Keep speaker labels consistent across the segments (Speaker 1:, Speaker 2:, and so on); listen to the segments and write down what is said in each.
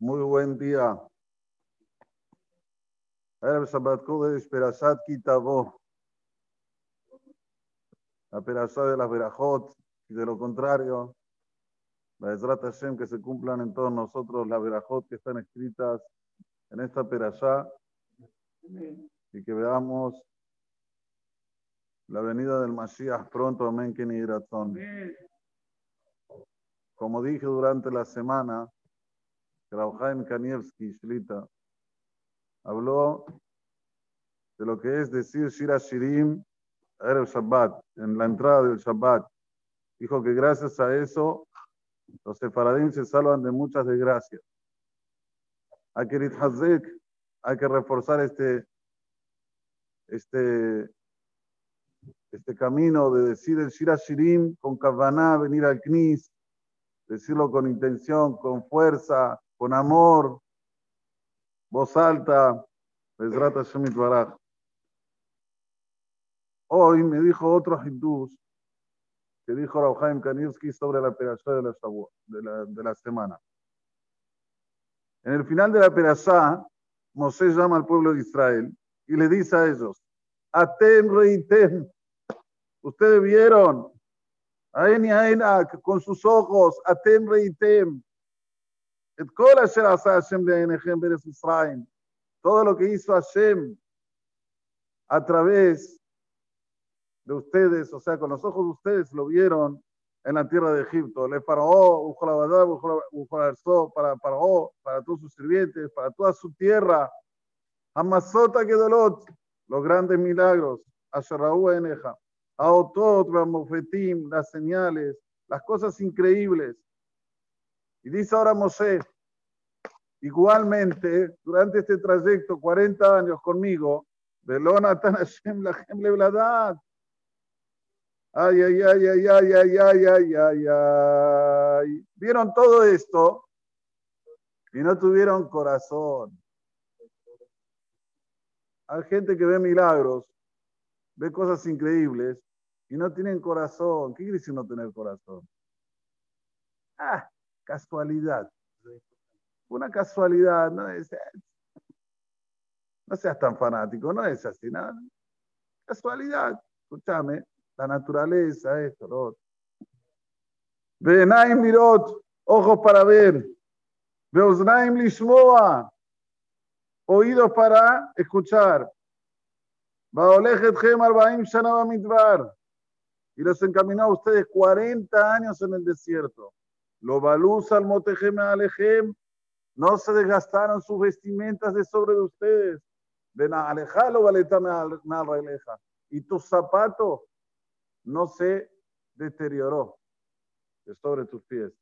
Speaker 1: Muy buen día. Erev Shabbat Kodesh, Perashat Kitabo. La Perashat de las Berajot y de lo contrario. Bezrat Hashem, que se cumplan en todos nosotros las Berajot que están escritas en esta Perashat y que veamos la venida del Mashiach pronto. Amén, Kenny Como dije durante la semana, Krauhaim Kanievski, Shlita, habló de lo que es decir Shira Shirim el Shabbat, en la entrada del Shabbat. Dijo que gracias a eso los sefaradín se salvan de muchas desgracias. Hay que hay que reforzar este, este, este camino de decir el Shira Shirim con Kavaná, venir al Knis, decirlo con intención, con fuerza, con amor, voz alta. Hoy me dijo otro hindús que dijo Rauhaim Kanivsky sobre la perashá de la, de, la, semana. En el final de la perashá, Mosé llama al pueblo de Israel y le dice a ellos, Aten reitem, ustedes vieron, Aen y Aenak, con sus ojos, Aten reitem, todo lo que hizo Hashem a través de ustedes, o sea, con los ojos de ustedes lo vieron en la tierra de Egipto. Le faraó, para faraó, para todos sus sirvientes, para toda su tierra. Amazota que dolot, los grandes milagros. Asherraú eneja. Aotot, las señales, las cosas increíbles. Y dice ahora Mosé, igualmente, durante este trayecto, 40 años conmigo, Belonatan Hashem Lachem Levladad. Ay, ay, ay, ay, ay, ay, ay, ay, ay, ay. Vieron todo esto y no tuvieron corazón. Hay gente que ve milagros, ve cosas increíbles y no tienen corazón. ¿Qué quiere decir no tener corazón? Ah, casualidad. Una casualidad, no es, no seas tan fanático, no es así, nada. Casualidad, escúchame, la naturaleza, esto, lo otro. Venaim mirot, ojos para ver. Veosnaim lishmoa, oídos para escuchar. Y los encaminó a ustedes 40 años en el desierto. Lo baluz al motejem alejem. No se desgastaron sus vestimentas de sobre de ustedes. Ven a alejarlo, valetame aleja. Y tu zapato no se deterioró de sobre tus pies.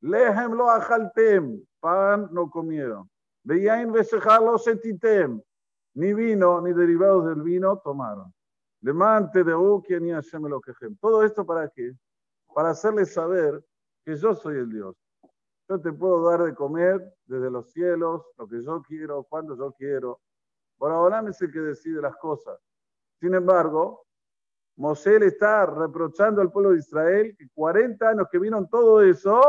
Speaker 1: Lehem lo ajaltem. Pan no comieron. Veían lo setitem. Ni vino ni derivados del vino tomaron. Lemante de Ukia ni lo quejem. Todo esto para qué? Para hacerles saber que yo soy el Dios. Yo te puedo dar de comer desde los cielos, lo que yo quiero, cuando yo quiero. Por ahora es el que decide las cosas. Sin embargo, Mosé le está reprochando al pueblo de Israel que 40 años que vino todo eso,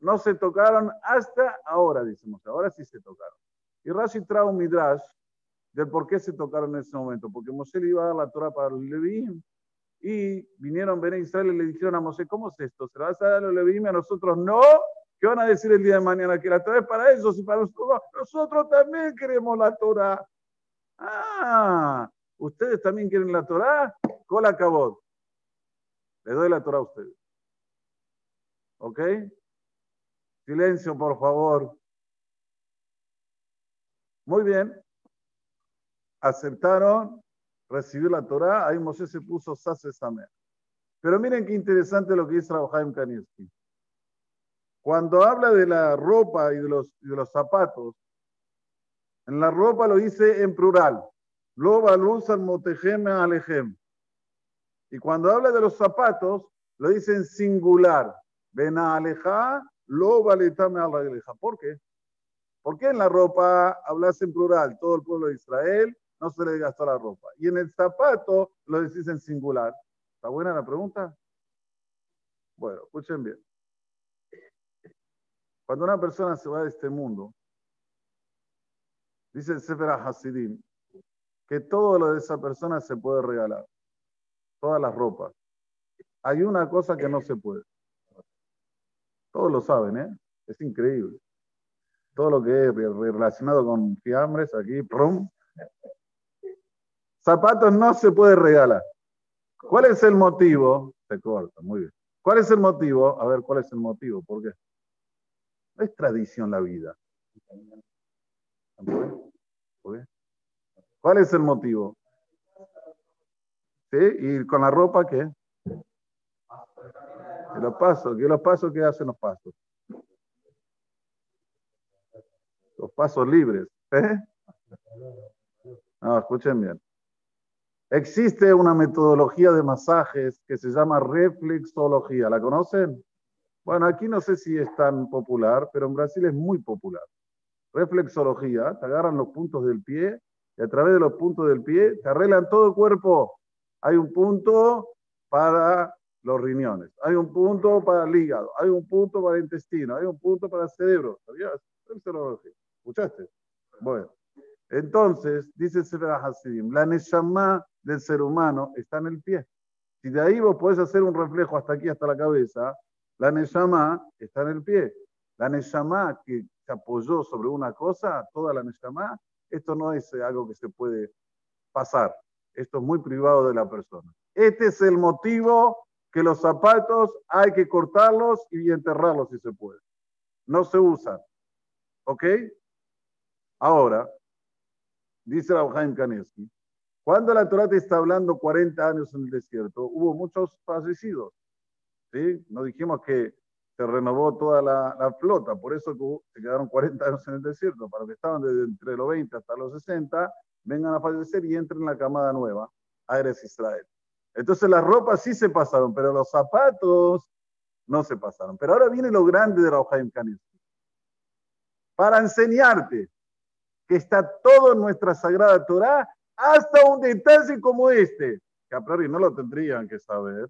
Speaker 1: no se tocaron hasta ahora, dice Mosé. Ahora sí se tocaron. Y Rashi trae un midrash del por qué se tocaron en ese momento. Porque Mosé le iba a dar la Torah para los Levín y vinieron a Israel y le dijeron a Mosé, ¿cómo es esto? ¿Se la vas a dar a los a nosotros? No. ¿Qué van a decir el día de mañana? Que la Torah es para ellos y para nosotros. Nosotros también queremos la Torah. Ah, ¿ustedes también quieren la Torah? Cola acabó. Le doy la Torah a ustedes. ¿Ok? Silencio, por favor. Muy bien. Aceptaron recibió la Torah, ahí Moshe se puso Sase. Pero miren qué interesante lo que dice Rafael Kanievski. Cuando habla de la ropa y de los, de los zapatos, en la ropa lo dice en plural. Lo al motejem alejem. Y cuando habla de los zapatos, lo dice en singular. Ven aleja, lo valetame aleja. ¿Por qué? ¿Por qué en la ropa hablas en plural? Todo el pueblo de Israel no se le gastó la ropa. Y en el zapato lo decís en singular. ¿Está buena la pregunta? Bueno, escuchen bien. Cuando una persona se va de este mundo, dice el Sefer Hasidim, que todo lo de esa persona se puede regalar, todas las ropas. Hay una cosa que no se puede. Todos lo saben, ¿eh? Es increíble. Todo lo que es relacionado con fiambres, aquí, prum. Zapatos no se puede regalar. ¿Cuál es el motivo? Se corta, muy bien. ¿Cuál es el motivo? A ver, ¿cuál es el motivo? ¿Por qué? No es tradición la vida. ¿Cuál es el motivo? ¿Sí? ¿Y con la ropa qué? ¿Qué los pasos, ¿qué los pasos que hacen los pasos? Los pasos libres. ¿eh? No, escuchen bien. Existe una metodología de masajes que se llama reflexología. ¿La conocen? Bueno, aquí no sé si es tan popular, pero en Brasil es muy popular. Reflexología, te agarran los puntos del pie y a través de los puntos del pie te arreglan todo el cuerpo. Hay un punto para los riñones, hay un punto para el hígado, hay un punto para el intestino, hay un punto para el cerebro. ¿Sabías? Reflexología. ¿Escuchaste? Bueno, entonces, dice Sefer Hasidim, la Neshama del ser humano está en el pie. Si de ahí vos podés hacer un reflejo hasta aquí, hasta la cabeza, la Neshama está en el pie. La Neshama que se apoyó sobre una cosa, toda la Neshama, esto no es algo que se puede pasar. Esto es muy privado de la persona. Este es el motivo que los zapatos hay que cortarlos y enterrarlos si se puede. No se usan. ¿Ok? Ahora, dice Abraham Kaneski, cuando la Torah te está hablando 40 años en el desierto, hubo muchos fallecidos. ¿sí? No dijimos que se renovó toda la, flota, por eso se quedaron 40 años en el desierto, para que estaban desde entre los 20 hasta los 60, vengan a fallecer y entren en la camada nueva, Aires Israel. Entonces las ropas sí se pasaron, pero los zapatos no se pasaron. Pero ahora viene lo grande de Rauhaim Kanievski. Para enseñarte que está todo en nuestra sagrada Torah, hasta un detalle como este, que a priori no lo tendrían que saber,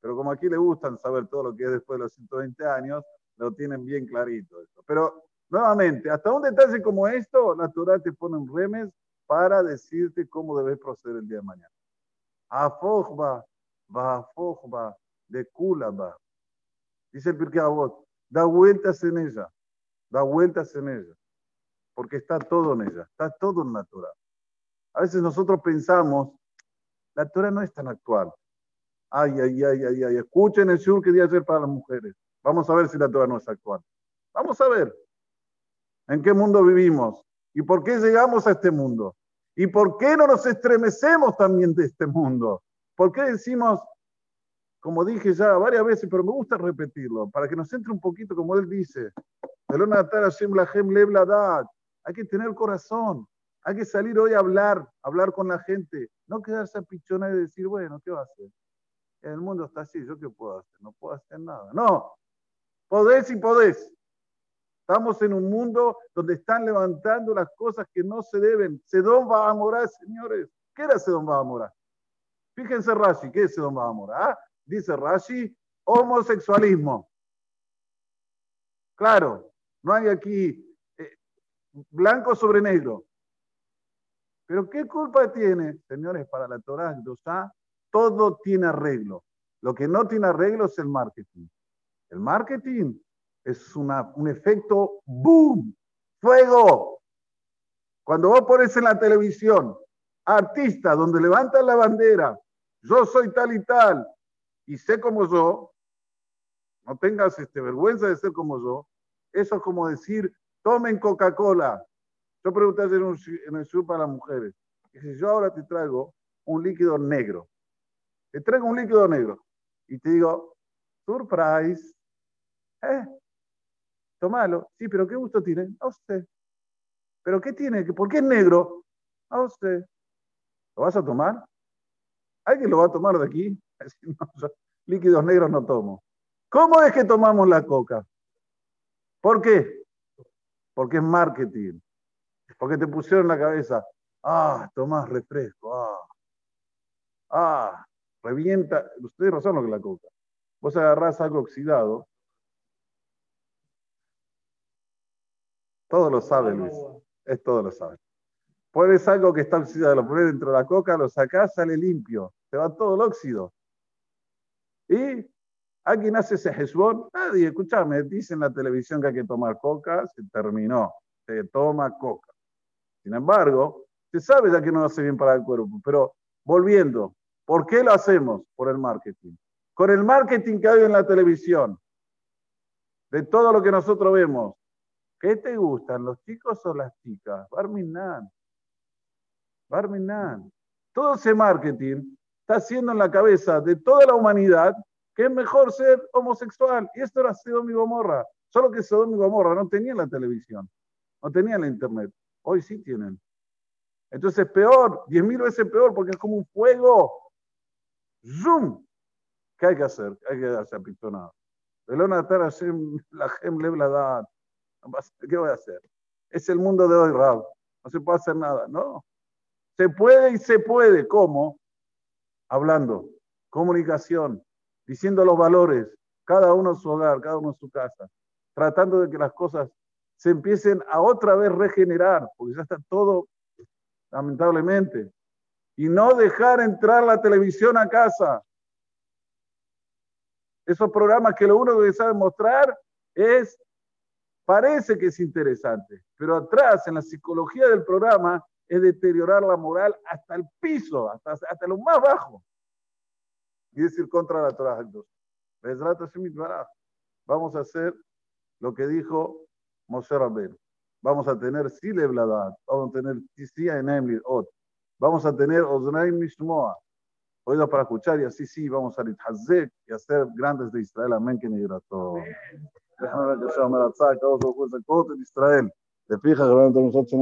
Speaker 1: pero como aquí le gustan saber todo lo que es después de los 120 años, lo tienen bien clarito. Pero nuevamente, hasta un detalle como esto, la Torah te pone un remes para decirte cómo debes proceder el día de mañana. Afojba, va de kulaba. Dice el Pirkei Avot, da vueltas en ella, da vueltas en ella, porque está todo en ella, está todo en la Torah. A veces nosotros pensamos, la Torah no es tan actual. Ay, ay, ay, ay, ay. Escuchen el shur que día ayer para las mujeres. Vamos a ver si la Torah no es actual. Vamos a ver en qué mundo vivimos y por qué llegamos a este mundo. ¿Y por qué no nos estremecemos también de este mundo? ¿Por qué decimos, como dije ya varias veces, pero me gusta repetirlo, para que nos entre un poquito, como él dice, hay que tener corazón, hay que salir hoy a hablar, hablar con la gente, no quedarse a pichona y decir, bueno, ¿qué va a hacer? el mundo está así, ¿yo qué puedo hacer? No puedo hacer nada. No, podés y podés. Estamos en un mundo donde están levantando las cosas que no se deben. Sedón va a morar, señores. ¿Qué era Sedón va a morar? Fíjense Rashi, ¿qué es Sedón va a morar? Ah, dice Rashi, homosexualismo. Claro, no hay aquí blanco sobre negro. Pero ¿qué culpa tiene, señores, para la Torah todo tiene arreglo. Lo que no tiene arreglo es el marketing. El marketing es un efecto boom, fuego. Cuando vos pones en la televisión artista donde levantan la bandera, yo soy tal y tal, y sé como yo, no tengas este, vergüenza de ser como yo, eso es como decir, tomen Coca-Cola. Yo pregunté en el show para las mujeres, y si yo ahora te traigo un líquido negro, te traigo un líquido negro y te digo, surprise, ¿eh? Tomalo. Sí, pero ¿qué gusto tiene? A usted. ¿Pero qué tiene? ¿Por qué es negro? A usted. ¿Lo vas a tomar? ¿Alguien lo va a tomar de aquí? líquidos negros no tomo. ¿Cómo es que tomamos la coca? ¿Por qué? Porque es marketing. Porque te pusieron en la cabeza, ah, tomás refresco, ah, ah, revienta, ustedes razón lo que la coca. Vos agarrás algo oxidado, Todo lo sabe, Luis. Es todo lo sabe. Pones algo que está oxidado, lo pones dentro de la coca, lo sacás, sale limpio. Se va todo el óxido. ¿Y alguien hace ese hezbón? Nadie, escúchame, dice en la televisión que hay que tomar coca, se terminó. Se toma coca. Sin embargo, se sabe ya que no hace bien para el cuerpo, pero volviendo, ¿por qué lo hacemos? Por el marketing. Con el marketing que hay en la televisión, de todo lo que nosotros vemos, ¿qué te gustan, los chicos o las chicas? Barminan. Barminan. Todo ese marketing está haciendo en la cabeza de toda la humanidad que es mejor ser homosexual. Y esto era Sodom y Gomorra. Solo que Sodom y Gomorra no tenían la televisión, no tenían la internet. Hoy sí tienen. Entonces es peor, diez mil veces peor, porque es como un fuego. ¡Zoom! ¿Qué hay que hacer? Hay que darse apitonado. ¿Qué voy a hacer? Es el mundo de hoy, Rab. No se puede hacer nada, ¿no? Se puede y se puede. ¿Cómo? Hablando, comunicación, diciendo los valores, cada uno en su hogar, cada uno en su casa, tratando de que las cosas se empiecen a otra vez regenerar, porque ya está todo, lamentablemente. Y no dejar entrar la televisión a casa. Esos programas que lo único que saben mostrar es, parece que es interesante, pero atrás en la psicología del programa es deteriorar la moral hasta el piso, hasta, hasta lo más bajo. Y decir contra la Torah. Vamos a hacer lo que dijo Moshe Rabbeinu. Vamos a tener Silebladat, vamos a tener Tisia en Ot, vamos a tener Oznaim Mishmoa, oídos para escuchar y así sí vamos a Hazek y a ser grandes de Israel. Amén. Que negra todo. Déjame ver que se llama la todos los jueces de Israel. Te fijas, nosotros